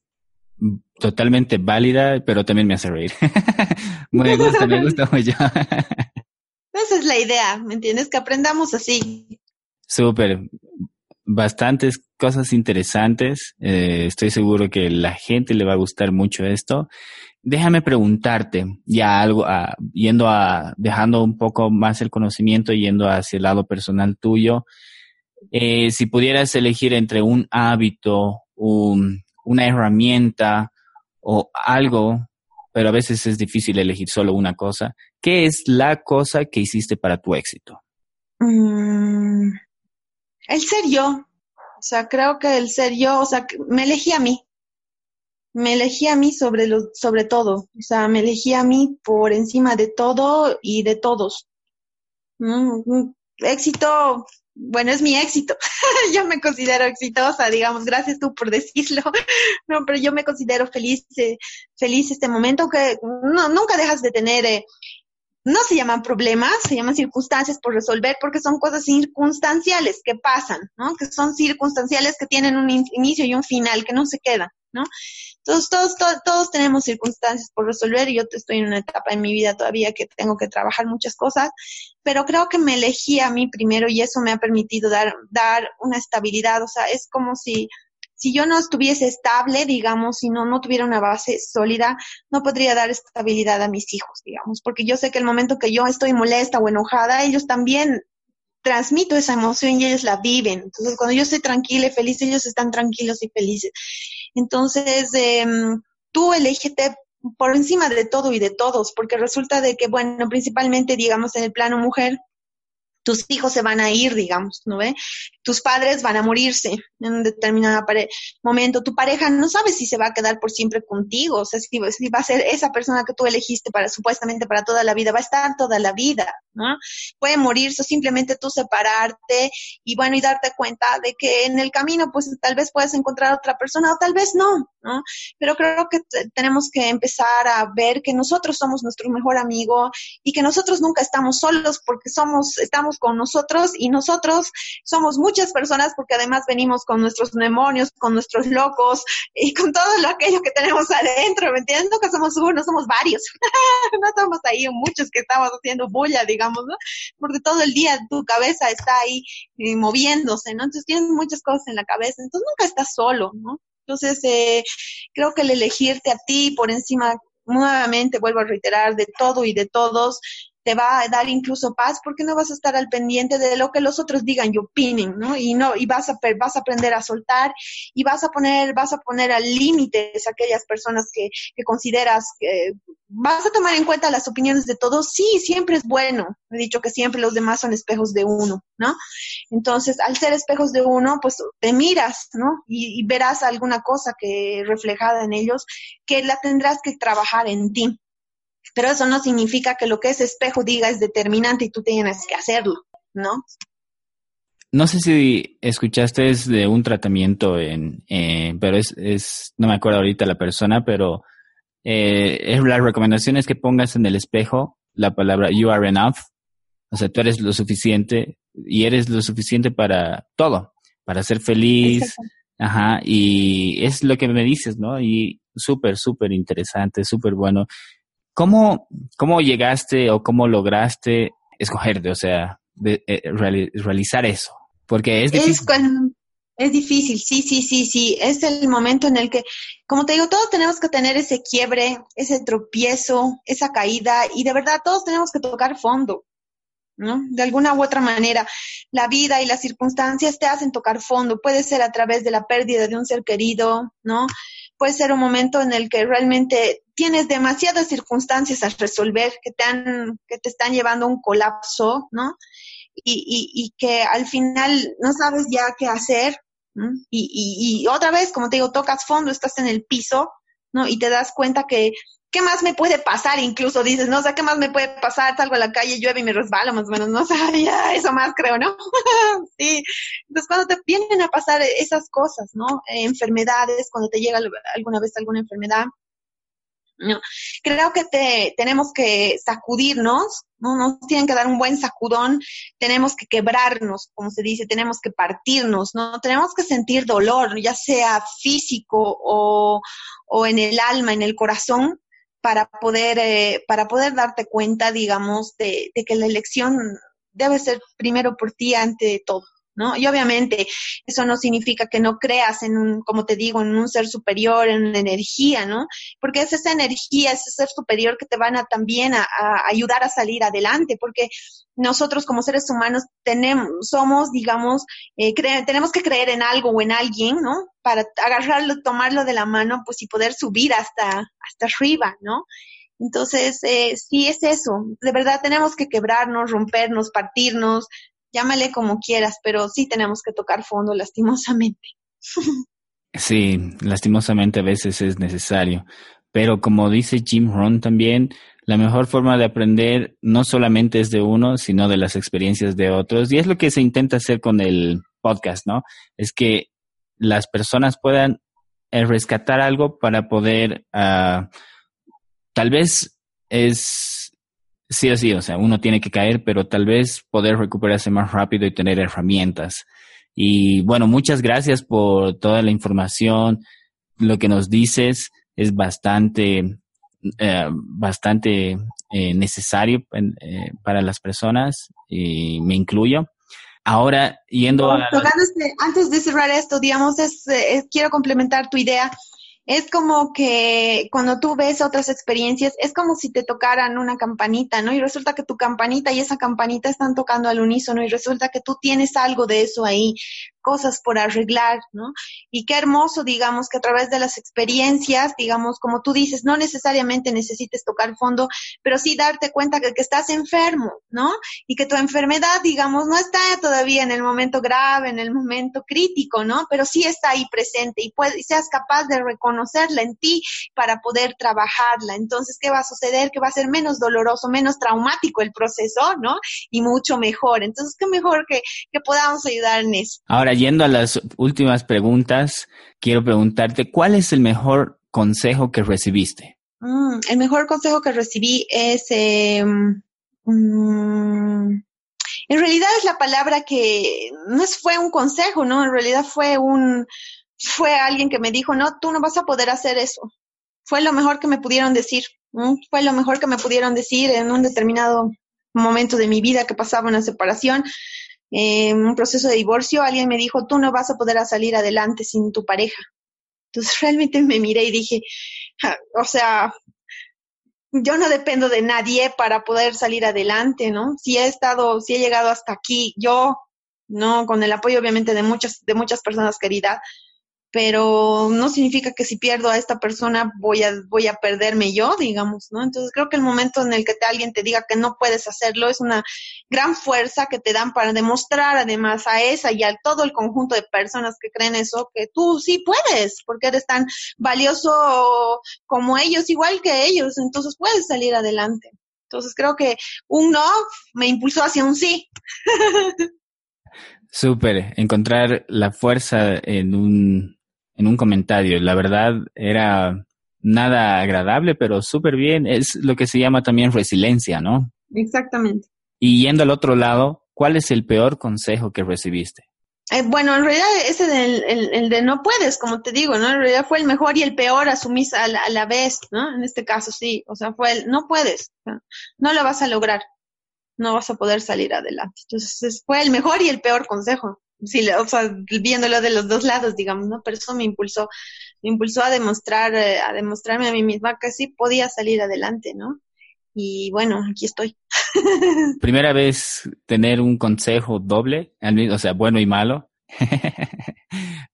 totalmente válida, pero también me hace reír. me gusta, me gusta mucho. Esa es la idea, ¿me entiendes? Que aprendamos así. Súper. Bastantes cosas interesantes. Eh, estoy seguro que la gente le va a gustar mucho esto. Déjame preguntarte, ya algo, ah, yendo a, dejando un poco más el conocimiento, yendo hacia el lado personal tuyo, eh, si pudieras elegir entre un hábito, un, una herramienta o algo, pero a veces es difícil elegir solo una cosa, ¿qué es la cosa que hiciste para tu éxito? Mm, el ser yo. O sea, creo que el ser yo, o sea, me elegí a mí. Me elegí a mí sobre, lo, sobre todo. O sea, me elegí a mí por encima de todo y de todos. Mm, mm, éxito, bueno, es mi éxito. yo me considero exitosa, digamos, gracias tú por decirlo. no, pero yo me considero feliz, eh, feliz este momento que no, nunca dejas de tener, eh, no se llaman problemas, se llaman circunstancias por resolver porque son cosas circunstanciales que pasan, ¿no? Que son circunstanciales que tienen un inicio y un final, que no se quedan, ¿no? Entonces, todos, todos, todos tenemos circunstancias por resolver y yo estoy en una etapa en mi vida todavía que tengo que trabajar muchas cosas, pero creo que me elegí a mí primero y eso me ha permitido dar, dar una estabilidad, o sea, es como si, si yo no estuviese estable, digamos, si no, no tuviera una base sólida, no podría dar estabilidad a mis hijos, digamos, porque yo sé que el momento que yo estoy molesta o enojada, ellos también transmito esa emoción y ellos la viven. Entonces, cuando yo estoy tranquila y feliz, ellos están tranquilos y felices. Entonces, eh, tú elégete por encima de todo y de todos, porque resulta de que, bueno, principalmente, digamos, en el plano mujer, tus hijos se van a ir, digamos, ¿no ve? Tus padres van a morirse en un determinado momento. Tu pareja no sabe si se va a quedar por siempre contigo, o sea, si, va a ser esa persona que tú elegiste para supuestamente para toda la vida, va a estar toda la vida, ¿no? Puede morirse o simplemente tú separarte y bueno, y darte cuenta de que en el camino, pues tal vez puedas encontrar otra persona o tal vez no, ¿no? Pero creo que tenemos que empezar a ver que nosotros somos nuestro mejor amigo y que nosotros nunca estamos solos porque somos, estamos con nosotros y nosotros somos muchas personas porque además venimos con nuestros demonios, con nuestros locos y con todo lo aquello que tenemos adentro, ¿me entiendes? No que somos uno, somos varios. no estamos ahí muchos que estamos haciendo bulla, digamos, ¿no? Porque todo el día tu cabeza está ahí eh, moviéndose, ¿no? Entonces tienes muchas cosas en la cabeza, entonces nunca estás solo, ¿no? Entonces, eh, creo que el elegirte a ti por encima, nuevamente vuelvo a reiterar, de todo y de todos, te va a dar incluso paz porque no vas a estar al pendiente de lo que los otros digan y opinen, ¿no? Y no y vas a vas a aprender a soltar y vas a poner vas a poner al límite a aquellas personas que, que consideras que vas a tomar en cuenta las opiniones de todos. Sí, siempre es bueno. He dicho que siempre los demás son espejos de uno, ¿no? Entonces, al ser espejos de uno, pues te miras, ¿no? Y, y verás alguna cosa que reflejada en ellos que la tendrás que trabajar en ti pero eso no significa que lo que ese espejo diga es determinante y tú tienes que hacerlo, ¿no? No sé si escuchaste de un tratamiento en, eh, pero es, es, no me acuerdo ahorita la persona, pero eh, es la recomendación es que pongas en el espejo la palabra you are enough, o sea, tú eres lo suficiente y eres lo suficiente para todo, para ser feliz, ajá, y es lo que me dices, ¿no? Y súper, súper interesante, súper bueno. ¿Cómo, cómo llegaste o cómo lograste escogerte, o sea, de, eh, realizar eso? Porque es difícil. Es, es difícil, sí, sí, sí, sí. Es el momento en el que, como te digo, todos tenemos que tener ese quiebre, ese tropiezo, esa caída, y de verdad todos tenemos que tocar fondo. ¿no? De alguna u otra manera, la vida y las circunstancias te hacen tocar fondo. Puede ser a través de la pérdida de un ser querido, ¿no? Puede ser un momento en el que realmente tienes demasiadas circunstancias a resolver que te, han, que te están llevando a un colapso, ¿no? Y, y, que al final no sabes ya qué hacer. Y, y, y otra vez, como te digo, tocas fondo, estás en el piso, ¿no? Y te das cuenta que ¿qué más me puede pasar? Incluso dices, no, sea, ¿qué más me puede pasar? Salgo a la calle, llueve y me resbalo, más o menos, no o eso más creo, ¿no? sí. Entonces, cuando te vienen a pasar esas cosas, ¿no? enfermedades, cuando te llega alguna vez alguna enfermedad, No, creo que te, tenemos que sacudirnos, ¿no? Nos tienen que dar un buen sacudón, tenemos que quebrarnos, como se dice, tenemos que partirnos, ¿no? Tenemos que sentir dolor, ya sea físico o, o en el alma, en el corazón, para poder, eh, para poder darte cuenta, digamos, de, de que la elección debe ser primero por ti ante todo. ¿No? Y obviamente eso no significa que no creas en un, como te digo, en un ser superior, en una energía, ¿no? Porque es esa energía, ese ser superior que te van a también a, ayudar a salir adelante, porque nosotros como seres humanos tenemos, somos, digamos, eh, tenemos que creer en algo o en alguien, ¿no? Para agarrarlo, tomarlo de la mano, pues y poder subir hasta, hasta arriba, ¿no? Entonces, eh, sí es eso. De verdad tenemos que quebrarnos, rompernos, partirnos, llámale como quieras, pero sí tenemos que tocar fondo lastimosamente. Sí, lastimosamente a veces es necesario. Pero como dice Jim Rohn también, la mejor forma de aprender no solamente es de uno, sino de las experiencias de otros. Y es lo que se intenta hacer con el podcast, ¿no? Es que las personas puedan eh, rescatar algo para poder, uh, tal vez es sí o sí, o sea, uno tiene que caer, pero tal vez poder recuperarse más rápido y tener herramientas. Y bueno, muchas gracias por toda la información. Lo que nos dices es bastante, eh, bastante eh, necesario eh, para las personas y me incluyo. Ahora, yendo a... Antes de cerrar esto, digamos, es, quiero complementar tu idea es como que cuando tú ves otras experiencias, es como si te tocaran una campanita, ¿no? Y resulta que tu campanita y esa campanita están tocando al unísono y resulta que tú tienes algo de eso ahí cosas por arreglar, ¿no? Y qué hermoso, digamos, que a través de las experiencias, digamos, como tú dices, no necesariamente necesites tocar fondo, pero sí darte cuenta que, que estás enfermo, ¿no? Y que tu enfermedad, digamos, no está todavía en el momento grave, en el momento crítico, ¿no? Pero sí está ahí presente y, puedes, seas capaz de reconocerla en ti para poder trabajarla. Entonces, ¿qué va a suceder? Que va a ser menos doloroso, menos traumático el proceso, ¿no? Y mucho mejor. Entonces, qué mejor que, que podamos ayudar en eso. Ahora, yendo a las últimas preguntas, quiero preguntarte, ¿cuál es el mejor consejo que recibiste? Mm, el mejor consejo que recibí es, mm, en realidad es la palabra que no fue un consejo, ¿no? En realidad fue un, fue alguien que me dijo, no, tú no vas a poder hacer eso. Fue lo mejor que me pudieron decir. Fue lo mejor que me pudieron decir en un determinado momento de mi vida que pasaba una separación en un proceso de divorcio, alguien me dijo, tú no vas a poder salir adelante sin tu pareja. Entonces realmente me miré y dije, o sea, yo no dependo de nadie para poder salir adelante, ¿no? Si he estado, si he llegado hasta aquí, yo, ¿no? Con el apoyo obviamente de muchas, de muchas personas queridas, pero no significa que si pierdo a esta persona voy a, voy a perderme yo, digamos, ¿no? Entonces creo que el momento en el que te, alguien te diga que no puedes hacerlo es una gran fuerza que te dan para demostrar además a esa y a todo el conjunto de personas que creen eso, que tú sí puedes, porque eres tan valioso como ellos, igual que ellos, entonces puedes salir adelante. Entonces creo que un no me impulsó hacia un sí. Súper, encontrar la fuerza en un en un comentario. La verdad era nada agradable, pero súper bien. Es lo que se llama también resiliencia, ¿no? Exactamente. Y yendo al otro lado, ¿cuál es el peor consejo que recibiste? Eh, bueno, en realidad ese del el, de no puedes, como te digo, ¿no? En realidad fue el mejor y el peor asumís a la, a la vez, ¿no? En este caso sí, o sea, fue el no puedes, no lo vas a lograr, no vas a poder salir adelante. Entonces fue el mejor y el peor consejo sí, o sea, viéndolo de los dos lados, digamos, ¿no? Pero eso me impulsó, me impulsó a demostrar, eh, a demostrarme a mí misma que sí podía salir adelante, ¿no? Y bueno, aquí estoy. Primera vez tener un consejo doble, o sea, bueno y malo.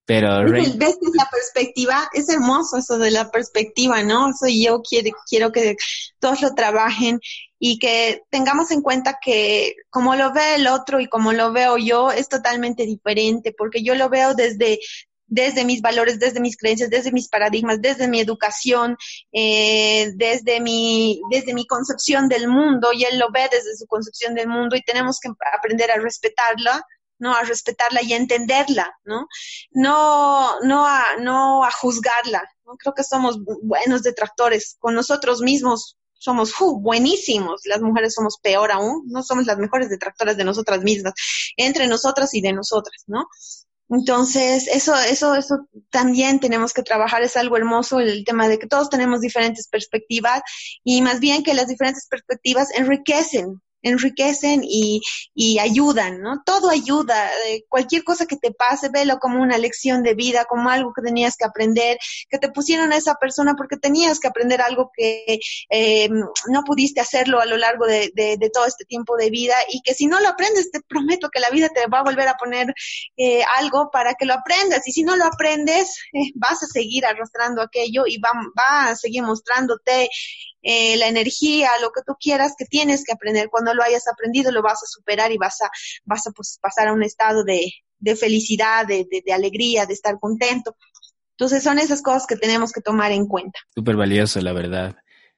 Pero ves la perspectiva, es hermoso eso de la perspectiva, ¿no? Eso yo quiero, quiero que todos lo trabajen y que tengamos en cuenta que como lo ve el otro y como lo veo yo es totalmente diferente, porque yo lo veo desde desde mis valores, desde mis creencias, desde mis paradigmas, desde mi educación, eh, desde mi desde mi concepción del mundo y él lo ve desde su concepción del mundo y tenemos que aprender a respetarla ¿no? A respetarla y a entenderla, ¿no? No, no a, no a juzgarla, ¿no? Creo que somos buenos detractores con nosotros mismos. Somos buenísimos, las mujeres somos peor aún, no somos las mejores detractoras de nosotras mismas, entre nosotras y de nosotras, ¿no? Entonces, eso, eso, eso también tenemos que trabajar, es algo hermoso el tema de que todos tenemos diferentes perspectivas y más bien que las diferentes perspectivas enriquecen, enriquecen y, y ayudan, ¿no? Todo ayuda. Eh, cualquier cosa que te pase, velo como una lección de vida, como algo que tenías que aprender, que te pusieron a esa persona porque tenías que aprender algo que eh, no pudiste hacerlo a lo largo de, de, todo este tiempo de vida y que si no lo aprendes, te prometo que la vida te va a volver a poner eh, algo para que lo aprendas. Y si no lo aprendes, vas a seguir arrastrando aquello y va, va a seguir mostrándote eh, la energía, lo que tú quieras que tienes que aprender. Cuando lo hayas aprendido lo vas a superar y vas a, vas a pues, pasar a un estado de, de felicidad, de, de, alegría, de estar contento. Entonces son esas cosas que tenemos que tomar en cuenta. Súper valioso, la verdad.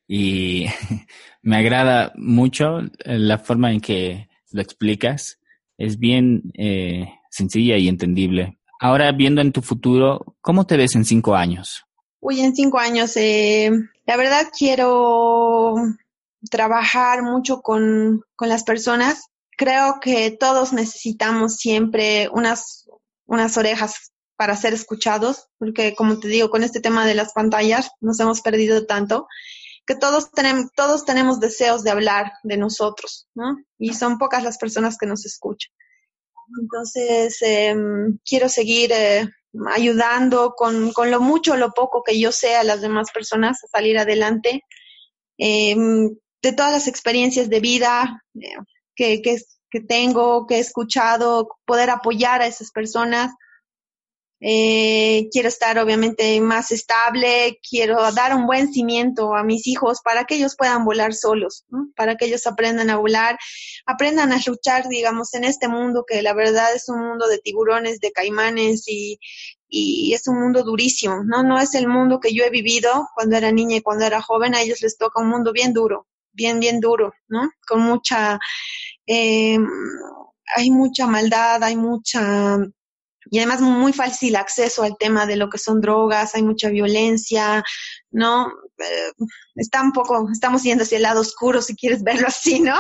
Y me agrada mucho la forma en que lo explicas. Es bien eh, sencilla y entendible. Ahora, viendo en tu futuro, ¿cómo te ves en cinco años? Uy, en cinco años, eh, la verdad quiero trabajar mucho con, con las personas. Creo que todos necesitamos siempre unas, unas orejas para ser escuchados, porque como te digo, con este tema de las pantallas nos hemos perdido tanto que todos tenemos, todos tenemos deseos de hablar de nosotros, ¿no? Y son pocas las personas que nos escuchan. Entonces, eh, quiero seguir eh, ayudando con, con, lo mucho o lo poco que yo sé a las demás personas a salir adelante. Eh, de todas las experiencias de vida eh, que, que, que, tengo, que he escuchado, poder apoyar a esas personas eh, quiero estar obviamente más estable, quiero dar un buen cimiento a mis hijos para que ellos puedan volar solos, para que ellos aprendan a volar, aprendan a luchar, digamos, en este mundo que la verdad es un mundo de tiburones, de caimanes y, y es un mundo durísimo, ¿no? No es el mundo que yo he vivido cuando era niña y cuando era joven, a ellos les toca un mundo bien duro, bien, bien duro, ¿no? Con mucha, eh, hay mucha maldad, hay mucha y además muy fácil acceso al tema de lo que son drogas, hay mucha violencia, ¿no? Eh, está un poco, estamos yendo hacia el lado oscuro, si quieres verlo así, ¿no?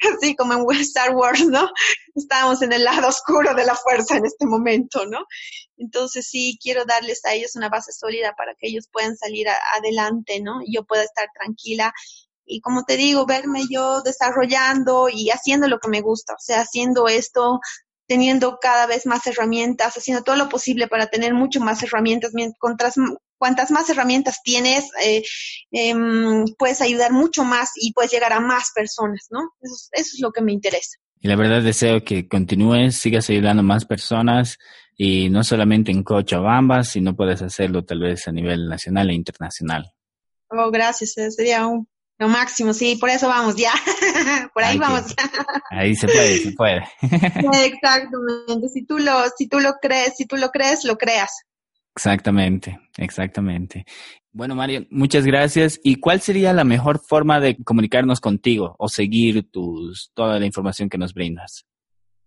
Así como en Star Wars, ¿no? Estamos en el lado oscuro de la fuerza en este momento, ¿no? Entonces sí, quiero darles a ellos una base sólida para que ellos puedan salir adelante, ¿no? Y yo pueda estar tranquila y como te digo, verme yo desarrollando y haciendo lo que me gusta, o sea, haciendo esto teniendo cada vez más herramientas, haciendo todo lo posible para tener mucho más herramientas. Mientras, cuantas más herramientas tienes, eh, em, puedes ayudar mucho más y puedes llegar a más personas, ¿no? Eso, es lo que me interesa. Y la verdad deseo que continúes, sigas ayudando a más personas y no solamente en Cochabamba, sino puedes hacerlo tal vez a nivel nacional e internacional. Oh, gracias, eh, sería un lo máximo, sí, por eso vamos, ya. por ahí, vamos. ahí se puede, se puede. Exactamente. Si tú lo, si tú lo crees, si tú lo crees, lo creas. Exactamente, exactamente. Bueno, Mario, muchas gracias. ¿Y cuál sería la mejor forma de comunicarnos contigo o seguir tus, toda la información que nos brindas?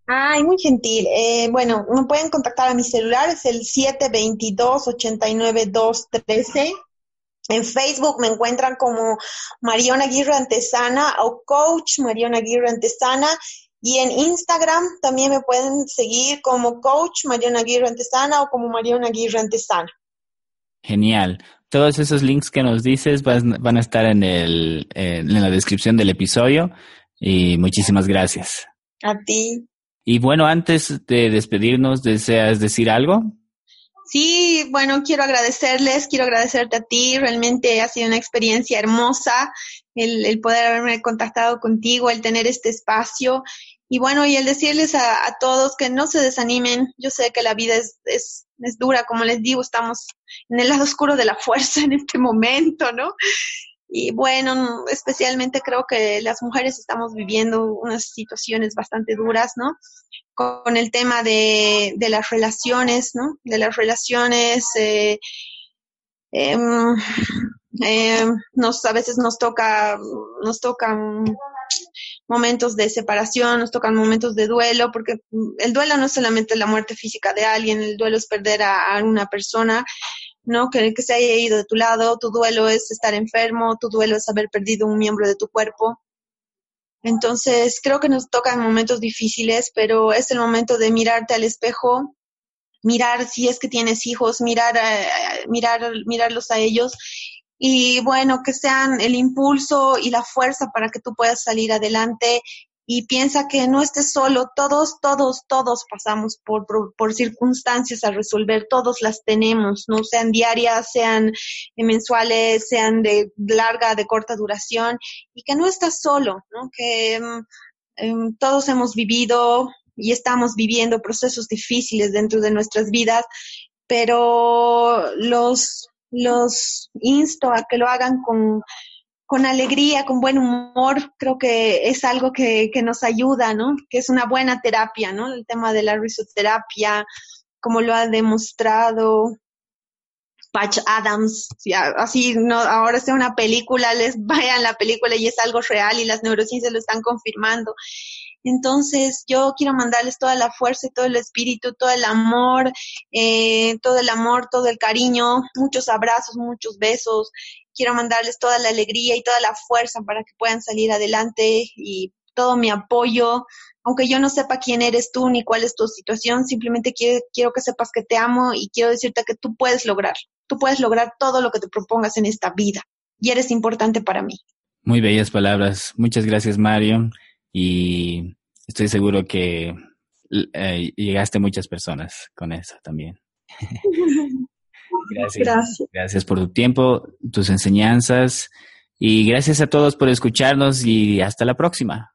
Ay, muy gentil. Eh, bueno, me pueden contactar a mi celular, es el 722 89213 en Facebook me encuentran como Mariona Aguirre Antesana o Coach Mariona Aguirre Antesana. Y en Instagram también me pueden seguir como Coach Mariona Aguirre Antesana o como Mariona Aguirre Antesana. Genial. Todos esos links que nos dices van, a estar en, el, en la descripción del episodio. Y muchísimas gracias. A ti. Y bueno, antes de despedirnos, ¿deseas decir algo? Sí, bueno, quiero agradecerles, quiero agradecerte a ti, realmente ha sido una experiencia hermosa el, poder haberme contactado contigo, el tener este espacio y bueno, y el decirles a, todos que no se desanimen, yo sé que la vida es, es, es dura, como les digo, estamos en el lado oscuro de la fuerza en este momento, ¿no? Y bueno, especialmente creo que las mujeres estamos viviendo unas situaciones bastante duras, ¿no? Con el tema de, de las relaciones, ¿no? De las relaciones, eh, em, em, nos, a veces nos toca, nos tocan momentos de separación, nos tocan momentos de duelo, porque el duelo no es solamente la muerte física de alguien, el duelo es perder a, una persona, ¿no? Que se haya ido de tu lado, tu duelo es estar enfermo, tu duelo es haber perdido un miembro de tu cuerpo. Entonces, creo que nos tocan momentos difíciles, pero es el momento de mirarte al espejo, mirar si es que tienes hijos, mirar, mirar, mirarlos a ellos y bueno, que sean el impulso y la fuerza para que tú puedas salir adelante y piensa que no estés solo, todos, todos, todos pasamos por, por, circunstancias a resolver, todos las tenemos, no sean diarias, sean mensuales, sean de larga, de corta duración, y que no estás solo, ¿no? que um, todos hemos vivido y estamos viviendo procesos difíciles dentro de nuestras vidas, pero los, los insto a que lo hagan con, con alegría, con buen humor, creo que es algo que, que nos ayuda, ¿no? Que es una buena terapia, ¿no? El tema de la risoterapia, como lo ha demostrado Patch Adams, así no, ahora sea una película, les vayan la película y es algo real y las neurociencias lo están confirmando. Entonces, yo quiero mandarles toda la fuerza y todo el espíritu, todo el amor, eh, todo el amor, todo el cariño, muchos abrazos, muchos besos quiero mandarles toda la alegría y toda la fuerza para que puedan salir adelante y todo mi apoyo. Aunque yo no sepa quién eres tú ni cuál es tu situación, simplemente quiero, quiero que sepas que te amo y quiero decirte que tú puedes lograr. Tú puedes lograr todo lo que te propongas en esta vida y eres importante para mí. Muy bellas palabras. Muchas gracias, Mario. Y estoy seguro que eh, llegaste a muchas personas con eso también. Gracias. gracias. por tu tiempo, tus enseñanzas y gracias a todos por escucharnos y hasta la próxima.